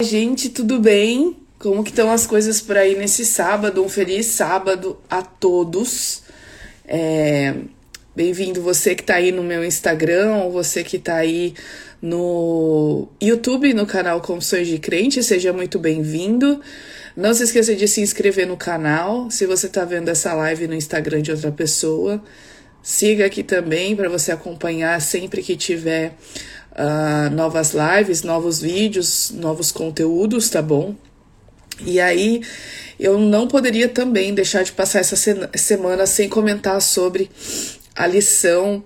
Gente, tudo bem? Como que estão as coisas por aí nesse sábado? Um feliz sábado a todos. É, Bem-vindo você que está aí no meu Instagram, você que está aí no YouTube, no canal Confissões de Crente, seja muito bem-vindo. Não se esqueça de se inscrever no canal, se você está vendo essa live no Instagram de outra pessoa. Siga aqui também para você acompanhar sempre que tiver uh, novas lives, novos vídeos, novos conteúdos, tá bom? E aí, eu não poderia também deixar de passar essa semana sem comentar sobre a lição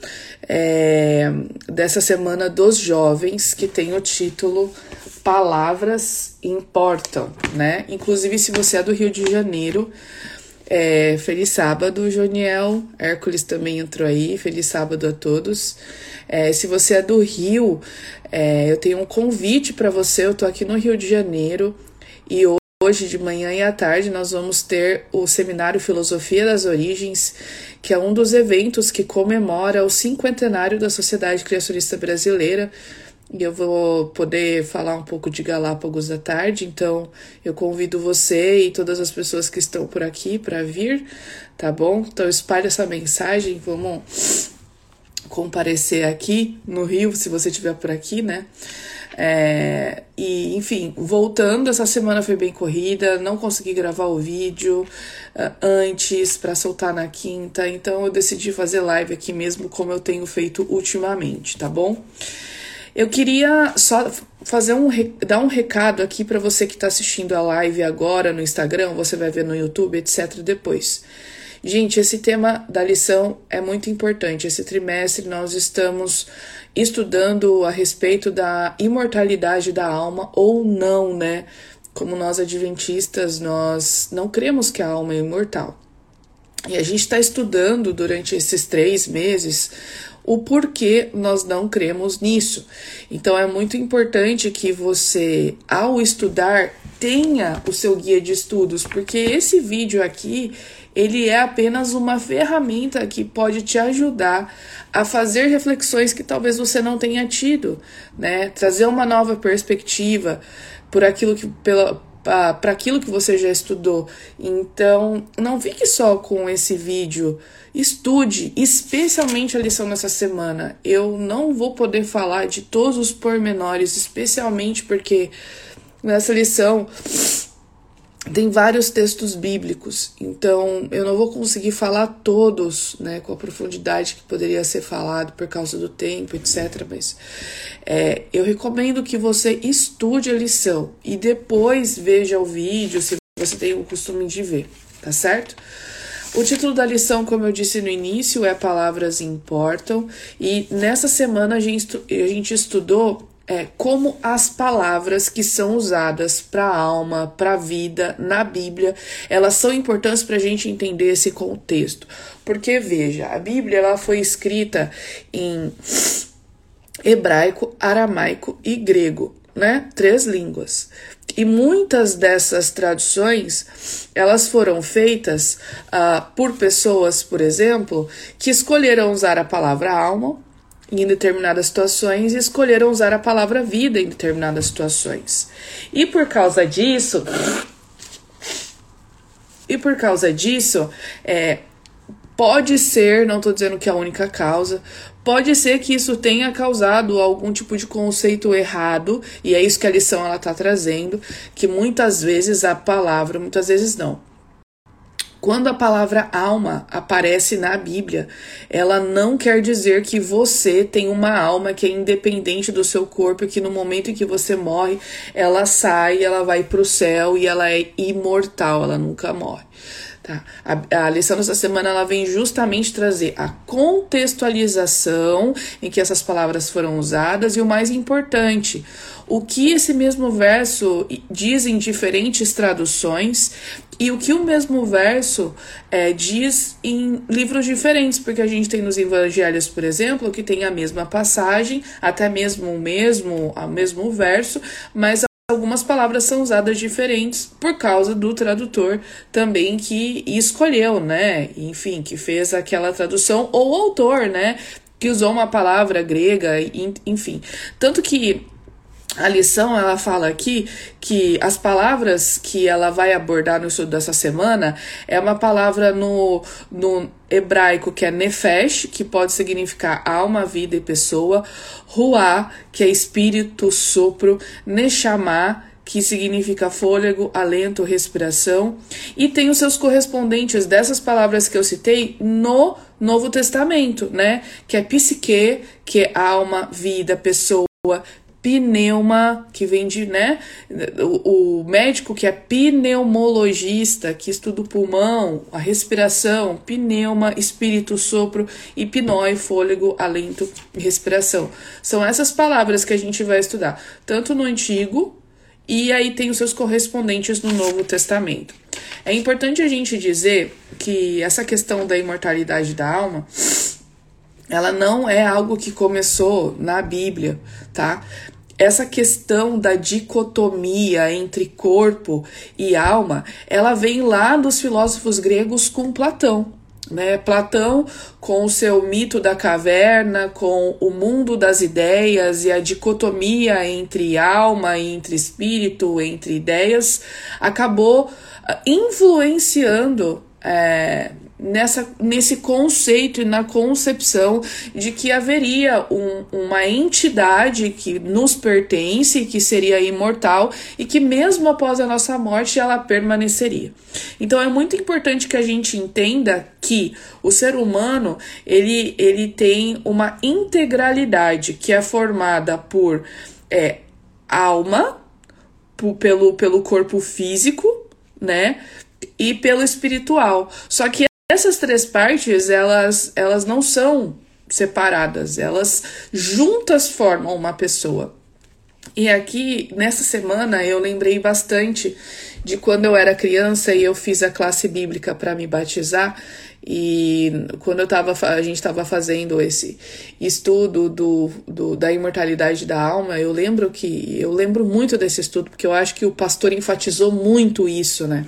é, dessa semana dos jovens, que tem o título Palavras Importam, né? Inclusive, se você é do Rio de Janeiro, é, feliz sábado, Joniel. Hércules também entrou aí. Feliz sábado a todos. É, se você é do Rio, é, eu tenho um convite para você. Eu tô aqui no Rio de Janeiro e hoje de manhã e à tarde nós vamos ter o seminário Filosofia das Origens, que é um dos eventos que comemora o cinquentenário da Sociedade Criacionista Brasileira e eu vou poder falar um pouco de Galápagos à tarde, então eu convido você e todas as pessoas que estão por aqui para vir, tá bom? Então espalhe essa mensagem, vamos comparecer aqui no Rio, se você estiver por aqui, né? É, e enfim, voltando, essa semana foi bem corrida, não consegui gravar o vídeo uh, antes para soltar na quinta, então eu decidi fazer live aqui mesmo, como eu tenho feito ultimamente, tá bom? Eu queria só fazer um dar um recado aqui para você que está assistindo a live agora no Instagram, você vai ver no YouTube, etc. depois. Gente, esse tema da lição é muito importante. Esse trimestre nós estamos estudando a respeito da imortalidade da alma ou não, né? Como nós adventistas, nós não cremos que a alma é imortal. E a gente está estudando durante esses três meses o porquê nós não cremos nisso. Então é muito importante que você, ao estudar, tenha o seu guia de estudos, porque esse vídeo aqui ele é apenas uma ferramenta que pode te ajudar a fazer reflexões que talvez você não tenha tido, né? Trazer uma nova perspectiva por aquilo que pela para aquilo que você já estudou. Então, não fique só com esse vídeo. Estude, especialmente a lição dessa semana. Eu não vou poder falar de todos os pormenores, especialmente porque nessa lição tem vários textos bíblicos, então eu não vou conseguir falar todos, né, com a profundidade que poderia ser falado por causa do tempo, etc. Mas é, eu recomendo que você estude a lição e depois veja o vídeo, se você tem o costume de ver, tá certo? O título da lição, como eu disse no início, é Palavras Importam, e nessa semana a gente, a gente estudou é, como as palavras que são usadas para a alma, para a vida na Bíblia, elas são importantes para a gente entender esse contexto. Porque veja, a Bíblia ela foi escrita em hebraico, aramaico e grego, né? Três línguas. E muitas dessas traduções elas foram feitas uh, por pessoas, por exemplo, que escolheram usar a palavra alma em determinadas situações e escolheram usar a palavra vida em determinadas situações. E por causa disso, e por causa disso, é, pode ser, não estou dizendo que é a única causa, pode ser que isso tenha causado algum tipo de conceito errado, e é isso que a lição ela está trazendo, que muitas vezes a palavra, muitas vezes não, quando a palavra alma aparece na Bíblia, ela não quer dizer que você tem uma alma que é independente do seu corpo, que no momento em que você morre, ela sai, ela vai para o céu e ela é imortal, ela nunca morre. Tá? A, a lição dessa semana ela vem justamente trazer a contextualização em que essas palavras foram usadas e o mais importante, o que esse mesmo verso diz em diferentes traduções e o que o mesmo verso é, diz em livros diferentes, porque a gente tem nos evangelhos, por exemplo, que tem a mesma passagem, até mesmo o mesmo, o mesmo verso, mas algumas palavras são usadas diferentes por causa do tradutor também que escolheu, né? Enfim, que fez aquela tradução, ou o autor, né? Que usou uma palavra grega, enfim. Tanto que a lição ela fala aqui que as palavras que ela vai abordar no estudo dessa semana é uma palavra no, no hebraico que é nefesh, que pode significar alma, vida e pessoa, ruá, que é espírito, sopro, neshama, que significa fôlego, alento, respiração, e tem os seus correspondentes dessas palavras que eu citei no Novo Testamento, né? Que é psique, que é alma, vida, pessoa, pneuma, que vem de, né? O, o, médico que é pneumologista, que estuda o pulmão, a respiração, pneuma, espírito, sopro, e pnói, fôlego, alento e respiração. São essas palavras que a gente vai estudar, tanto no Antigo e aí tem os seus correspondentes no Novo Testamento. É importante a gente dizer que essa questão da imortalidade da alma ela não é algo que começou na Bíblia, tá? Essa questão da dicotomia entre corpo e alma, ela vem lá dos filósofos gregos com Platão. Né? Platão, com o seu mito da caverna, com o mundo das ideias e a dicotomia entre alma entre espírito, entre ideias, acabou ah, influenciando é, nessa, nesse conceito e na concepção de que haveria um, uma entidade que nos pertence, que seria imortal e que mesmo após a nossa morte ela permaneceria. Então é muito importante que a gente entenda que o ser humano ele, ele tem uma integralidade que é formada por é, alma, pelo, pelo corpo físico, né? E pelo espiritual. Só que essas três partes, elas, elas não são separadas, elas juntas formam uma pessoa. E aqui, nessa semana, eu lembrei bastante de quando eu era criança e eu fiz a classe bíblica para me batizar. E quando eu tava, a gente estava fazendo esse estudo do, do, da imortalidade da alma, eu lembro que eu lembro muito desse estudo, porque eu acho que o pastor enfatizou muito isso, né?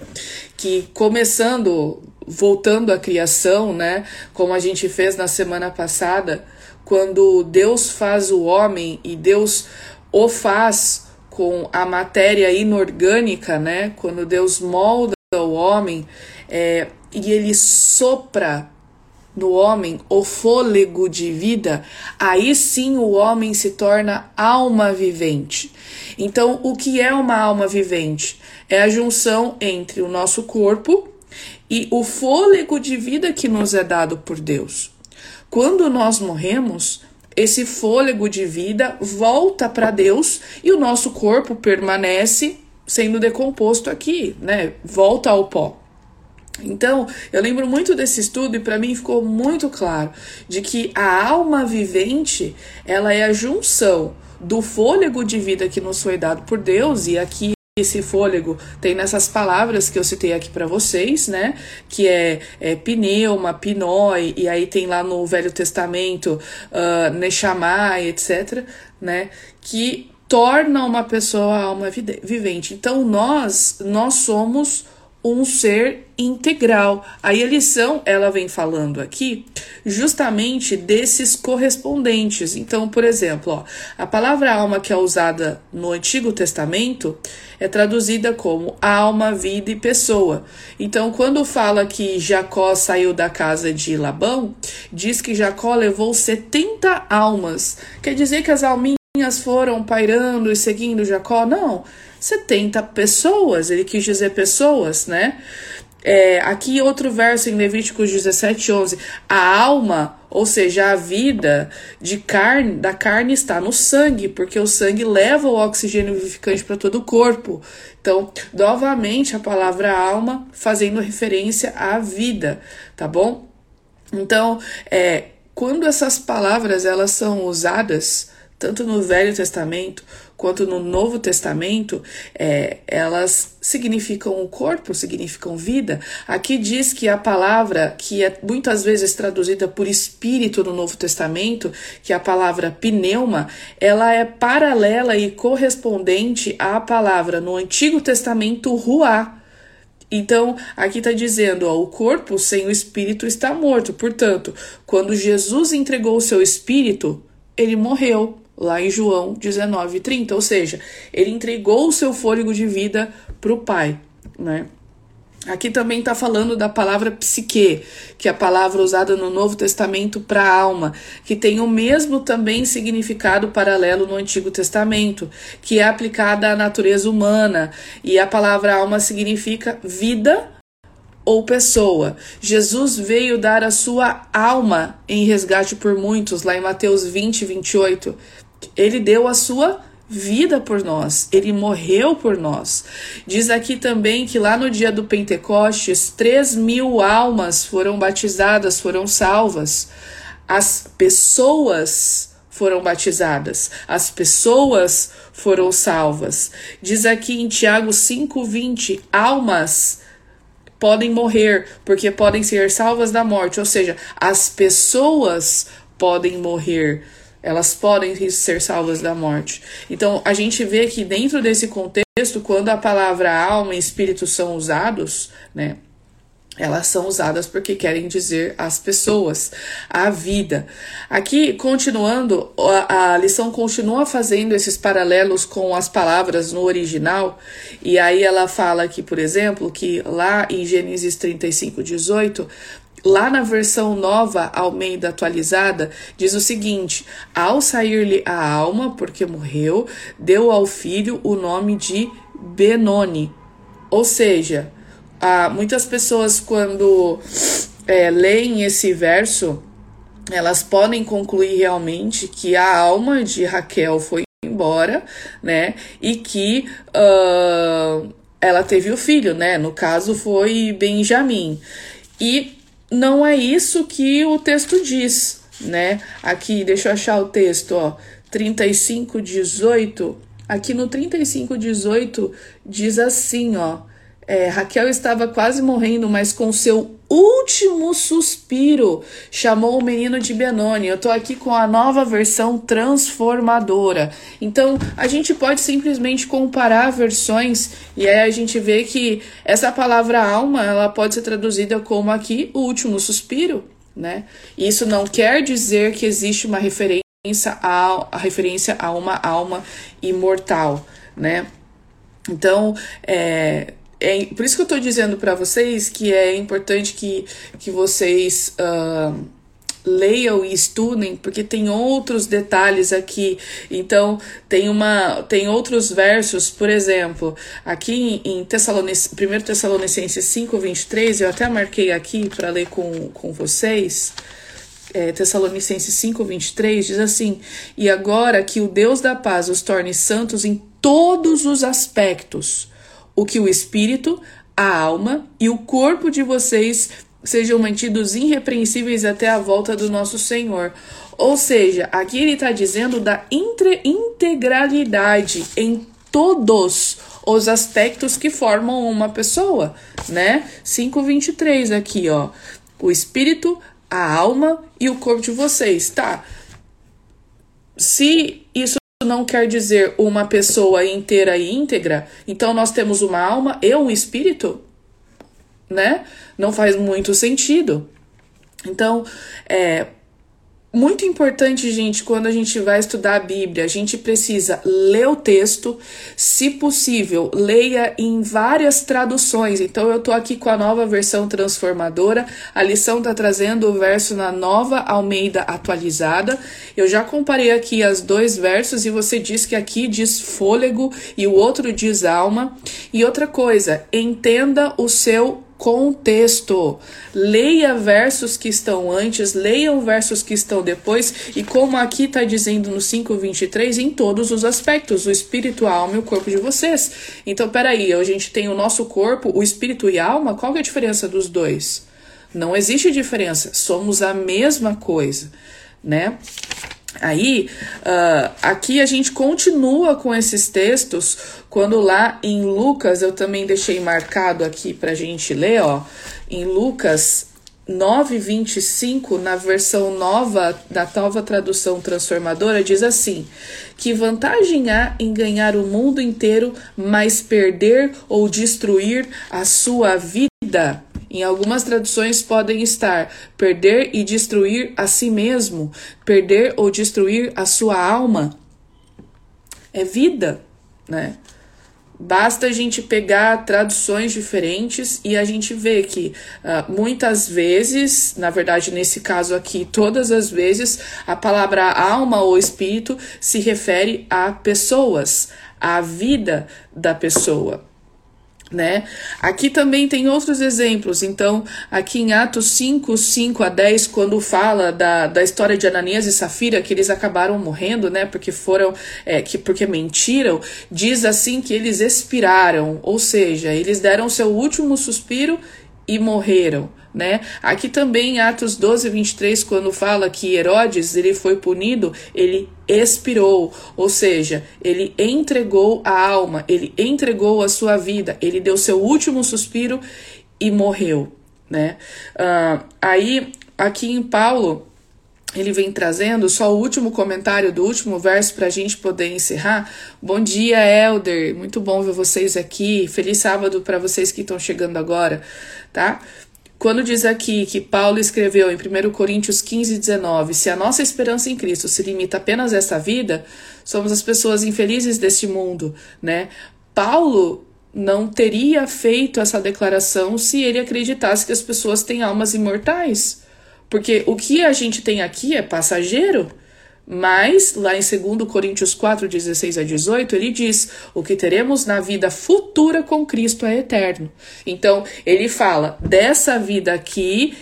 Que começando, voltando à criação, né? Como a gente fez na semana passada, quando Deus faz o homem e Deus o faz com a matéria inorgânica, né? Quando Deus molda o homem, é, e ele sopra no homem o fôlego de vida, aí sim o homem se torna alma vivente. Então, o que é uma alma vivente? É a junção entre o nosso corpo e o fôlego de vida que nos é dado por Deus. Quando nós morremos, esse fôlego de vida volta para Deus e o nosso corpo permanece sendo decomposto aqui, né? Volta ao pó. Então, eu lembro muito desse estudo e para mim ficou muito claro de que a alma vivente, ela é a junção do fôlego de vida que nos foi dado por Deus e aqui esse fôlego tem nessas palavras que eu citei aqui para vocês, né? Que é, é pneuma, pinói, e aí tem lá no Velho Testamento uh, nechamai, etc, né? Que torna uma pessoa alma vivente. Então nós, nós somos um ser integral. A lição ela vem falando aqui justamente desses correspondentes. Então, por exemplo, ó, a palavra alma que é usada no Antigo Testamento é traduzida como alma, vida e pessoa. Então, quando fala que Jacó saiu da casa de Labão, diz que Jacó levou 70 almas. Quer dizer que as alminhas foram pairando e seguindo Jacó? Não. 70 pessoas, ele quis dizer pessoas, né? É, aqui outro verso em Levíticos 17, 11. A alma, ou seja, a vida de carne, da carne está no sangue, porque o sangue leva o oxigênio vivificante para todo o corpo. Então, novamente, a palavra alma fazendo referência à vida, tá bom? Então, é, quando essas palavras elas são usadas tanto no Velho Testamento quanto no Novo Testamento, é, elas significam o corpo, significam vida. Aqui diz que a palavra, que é muitas vezes traduzida por espírito no Novo Testamento, que é a palavra pneuma, ela é paralela e correspondente à palavra no Antigo Testamento ruá. Então, aqui está dizendo, ó, o corpo sem o espírito está morto. Portanto, quando Jesus entregou o seu espírito, ele morreu lá em João 19:30, ou seja, ele entregou o seu fôlego de vida para o Pai, né? Aqui também está falando da palavra psique, que é a palavra usada no Novo Testamento para alma, que tem o mesmo também significado paralelo no Antigo Testamento, que é aplicada à natureza humana. E a palavra alma significa vida ou pessoa. Jesus veio dar a sua alma em resgate por muitos, lá em Mateus 20, 28. Ele deu a sua vida por nós, ele morreu por nós. Diz aqui também que lá no dia do Pentecostes, 3 mil almas foram batizadas, foram salvas. As pessoas foram batizadas, as pessoas foram salvas. Diz aqui em Tiago 5,20: almas podem morrer, porque podem ser salvas da morte, ou seja, as pessoas podem morrer elas podem ser salvas da morte. Então, a gente vê que dentro desse contexto, quando a palavra alma e espírito são usados, né, elas são usadas porque querem dizer as pessoas, a vida. Aqui, continuando, a, a, lição continua fazendo esses paralelos com as palavras no original, e aí ela fala aqui, por exemplo, que lá em Gênesis 35, 18, Lá na versão nova, Almeida atualizada, diz o seguinte: Ao sair-lhe a alma, porque morreu, deu ao filho o nome de Benoni. Ou seja, há muitas pessoas, quando é, leem esse verso, elas podem concluir realmente que a alma de Raquel foi embora, né? E que uh, ela teve o filho, né? No caso foi Benjamim. E não é isso que o texto diz, né? Aqui, deixa eu achar o texto, ó, 35:18. Aqui no 35:18 diz assim, ó: é, Raquel estava quase morrendo, mas com seu último suspiro chamou o menino de Benoni. Eu estou aqui com a nova versão transformadora. Então a gente pode simplesmente comparar versões e aí a gente vê que essa palavra alma ela pode ser traduzida como aqui o último suspiro, né? Isso não quer dizer que existe uma referência a, a referência a uma alma imortal, né? Então, é, é, por isso que eu estou dizendo para vocês que é importante que, que vocês uh, leiam e estudem, porque tem outros detalhes aqui. Então, tem uma tem outros versos, por exemplo, aqui em Tessalonic, 1 Tessalonicenses 5, 23, eu até marquei aqui para ler com, com vocês. É, Tessalonicenses 5, 23 diz assim: E agora que o Deus da paz os torne santos em todos os aspectos o que o espírito, a alma e o corpo de vocês sejam mantidos irrepreensíveis até a volta do nosso Senhor. Ou seja, aqui ele está dizendo da integralidade em todos os aspectos que formam uma pessoa, né? 5:23 aqui, ó. O espírito, a alma e o corpo de vocês, tá? Se isso não quer dizer uma pessoa inteira e íntegra, então nós temos uma alma e um espírito, né? Não faz muito sentido. Então, é, muito importante, gente, quando a gente vai estudar a Bíblia, a gente precisa ler o texto, se possível, leia em várias traduções. Então, eu tô aqui com a nova versão transformadora, a lição tá trazendo o verso na nova Almeida atualizada. Eu já comparei aqui as dois versos e você diz que aqui diz fôlego e o outro diz alma. E outra coisa, entenda o seu contexto. Leia versos que estão antes, leiam versos que estão depois, e como aqui está dizendo no 5,23, em todos os aspectos, o espírito, a alma e o corpo de vocês. Então, peraí, a gente tem o nosso corpo, o espírito e a alma, qual é a diferença dos dois? Não existe diferença, somos a mesma coisa, né? Aí, uh, aqui a gente continua com esses textos, quando lá em Lucas, eu também deixei marcado aqui para gente ler, ó, em Lucas 9:25, na versão nova da nova tradução transformadora, diz assim: Que vantagem há em ganhar o mundo inteiro, mas perder ou destruir a sua vida? Em algumas traduções podem estar perder e destruir a si mesmo, perder ou destruir a sua alma. é vida, né? Basta a gente pegar traduções diferentes e a gente vê que uh, muitas vezes, na verdade, nesse caso aqui, todas as vezes, a palavra alma ou espírito se refere a pessoas, à vida da pessoa né? Aqui também tem outros exemplos. Então, aqui em Atos 5, 5 a 10, quando fala da, da história de Ananias e Safira, que eles acabaram morrendo, né? Porque foram, é, que, porque mentiram, diz assim que eles expiraram, ou seja, eles deram seu último suspiro e morreram né? Aqui também em Atos 12, 23, quando fala que Herodes ele foi punido, ele expirou, ou seja, ele entregou a alma, ele entregou a sua vida, ele deu seu último suspiro e morreu, né? Uh, aí, aqui em Paulo, ele vem trazendo só o último comentário do último verso para a gente poder encerrar. Bom dia, Elder. Muito bom ver vocês aqui. Feliz sábado para vocês que estão chegando agora, tá? Quando diz aqui que Paulo escreveu em 1 Coríntios 15, 19: Se a nossa esperança em Cristo se limita apenas a essa vida, somos as pessoas infelizes deste mundo, né? Paulo não teria feito essa declaração se ele acreditasse que as pessoas têm almas imortais. Porque o que a gente tem aqui é passageiro. Mas, lá em 2 Coríntios 4, 16 a 18, ele diz: o que teremos na vida futura com Cristo é eterno. Então, ele fala: dessa vida aqui,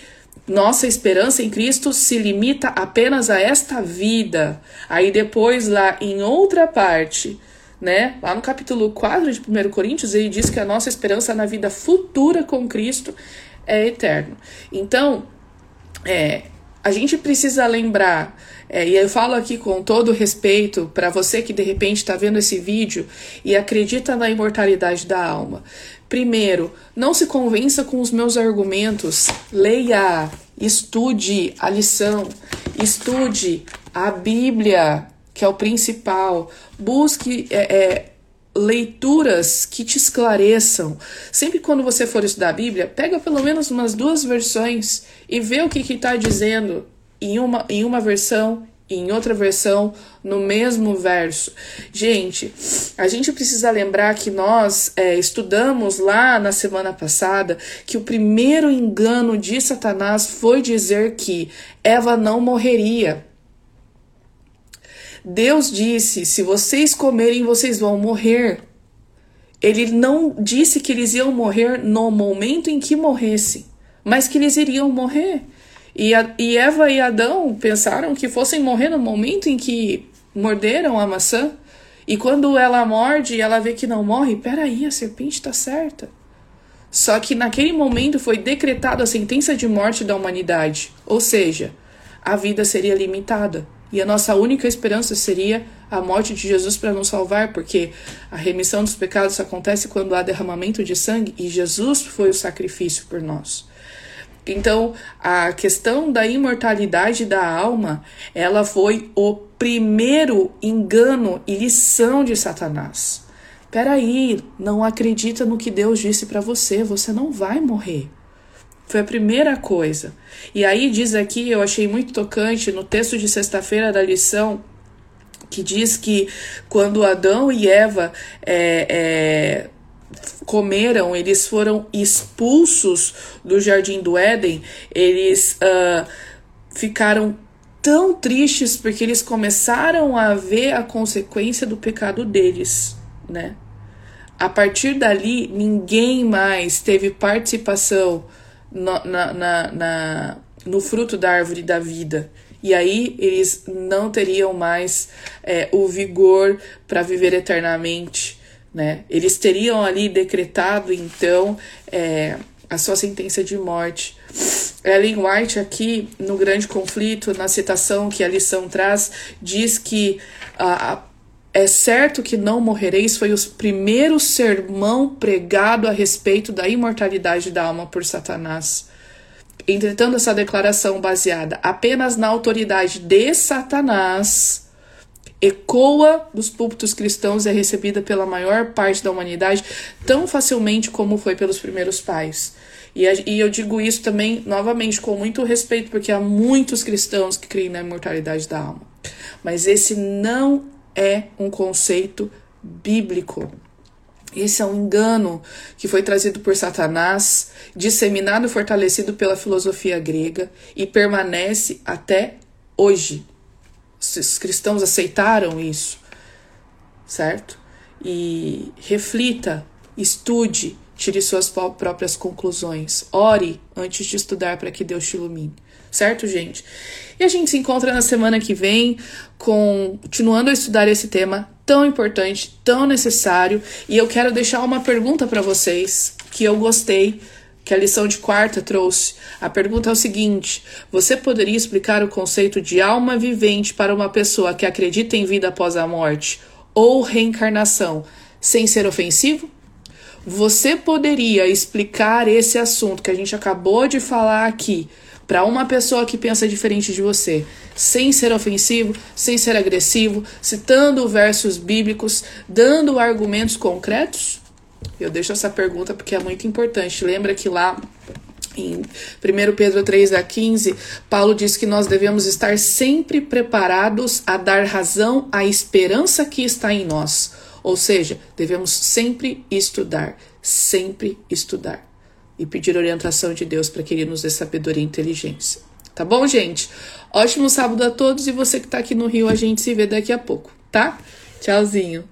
nossa esperança em Cristo se limita apenas a esta vida. Aí, depois, lá em outra parte, né, lá no capítulo 4 de 1 Coríntios, ele diz que a nossa esperança na vida futura com Cristo é eterno. Então, é, a gente precisa lembrar, é, e eu falo aqui com todo respeito para você que de repente está vendo esse vídeo e acredita na imortalidade da alma. Primeiro, não se convença com os meus argumentos, leia, estude a lição, estude a Bíblia, que é o principal, busque é, é, leituras que te esclareçam. Sempre quando você for estudar a Bíblia, pega pelo menos umas duas versões e vê o que está dizendo em uma, em uma versão e em outra versão no mesmo verso. Gente, a gente precisa lembrar que nós é, estudamos lá na semana passada que o primeiro engano de Satanás foi dizer que Eva não morreria. Deus disse: se vocês comerem, vocês vão morrer. Ele não disse que eles iam morrer no momento em que morressem, mas que eles iriam morrer. E, a, e Eva e Adão pensaram que fossem morrer no momento em que morderam a maçã. E quando ela morde e ela vê que não morre, peraí, a serpente está certa. Só que naquele momento foi decretada a sentença de morte da humanidade, ou seja, a vida seria limitada. E a nossa única esperança seria a morte de Jesus para nos salvar, porque a remissão dos pecados acontece quando há derramamento de sangue e Jesus foi o sacrifício por nós. Então, a questão da imortalidade da alma, ela foi o primeiro engano e lição de Satanás. Peraí, não acredita no que Deus disse para você, você não vai morrer. Foi a primeira coisa. E aí diz aqui, eu achei muito tocante no texto de sexta-feira da lição, que diz que quando Adão e Eva é, é, comeram, eles foram expulsos do jardim do Éden, eles uh, ficaram tão tristes porque eles começaram a ver a consequência do pecado deles, né? A partir dali, ninguém mais teve participação no, na, na, na, no fruto da árvore da vida. E aí eles não teriam mais é, o vigor para viver eternamente. Né? Eles teriam ali decretado, então, é, a sua sentença de morte. Ellen White, aqui no Grande Conflito, na citação que a lição traz, diz que a, a é certo que não morrereis foi o primeiro sermão pregado a respeito da imortalidade da alma por Satanás. Entretanto, essa declaração baseada apenas na autoridade de Satanás ecoa dos púlpitos cristãos e é recebida pela maior parte da humanidade tão facilmente como foi pelos primeiros pais. E, e eu digo isso também, novamente, com muito respeito, porque há muitos cristãos que creem na imortalidade da alma. Mas esse não é um conceito bíblico. Esse é um engano que foi trazido por Satanás, disseminado e fortalecido pela filosofia grega e permanece até hoje. Os cristãos aceitaram isso, certo? E reflita, estude, tire suas próprias conclusões. Ore antes de estudar para que Deus te ilumine. Certo, gente? E a gente se encontra na semana que vem, com, continuando a estudar esse tema tão importante, tão necessário. E eu quero deixar uma pergunta para vocês que eu gostei, que a lição de quarta trouxe. A pergunta é o seguinte: você poderia explicar o conceito de alma vivente para uma pessoa que acredita em vida após a morte ou reencarnação sem ser ofensivo? Você poderia explicar esse assunto que a gente acabou de falar aqui para uma pessoa que pensa diferente de você, sem ser ofensivo, sem ser agressivo, citando versos bíblicos, dando argumentos concretos? Eu deixo essa pergunta porque é muito importante. Lembra que lá em 1 Pedro 3 a 15, Paulo diz que nós devemos estar sempre preparados a dar razão à esperança que está em nós. Ou seja, devemos sempre estudar, sempre estudar e pedir orientação de Deus para que Ele nos dê sabedoria e inteligência. Tá bom, gente? Ótimo sábado a todos e você que está aqui no Rio, a gente se vê daqui a pouco, tá? Tchauzinho.